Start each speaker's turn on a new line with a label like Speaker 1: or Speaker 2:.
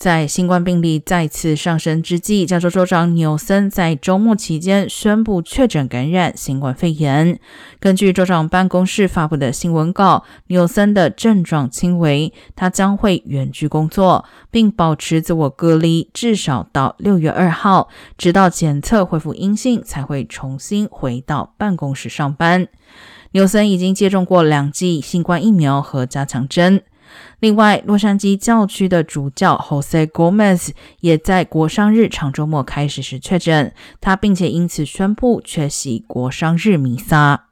Speaker 1: 在新冠病例再次上升之际，加州州长纽森在周末期间宣布确诊感染新冠肺炎。根据州长办公室发布的新闻稿，纽森的症状轻微，他将会远距工作，并保持自我隔离，至少到六月二号，直到检测恢复阴性才会重新回到办公室上班。纽森已经接种过两剂新冠疫苗和加强针。另外，洛杉矶教区的主教 Jose Gomez 也在国商日长周末开始时确诊，他并且因此宣布缺席国商日弥撒。